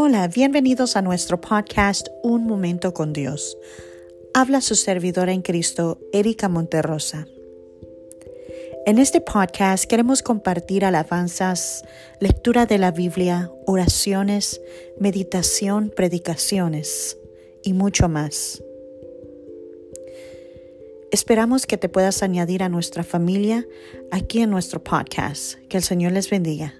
Hola, bienvenidos a nuestro podcast Un Momento con Dios. Habla su servidora en Cristo, Erika Monterrosa. En este podcast queremos compartir alabanzas, lectura de la Biblia, oraciones, meditación, predicaciones y mucho más. Esperamos que te puedas añadir a nuestra familia aquí en nuestro podcast. Que el Señor les bendiga.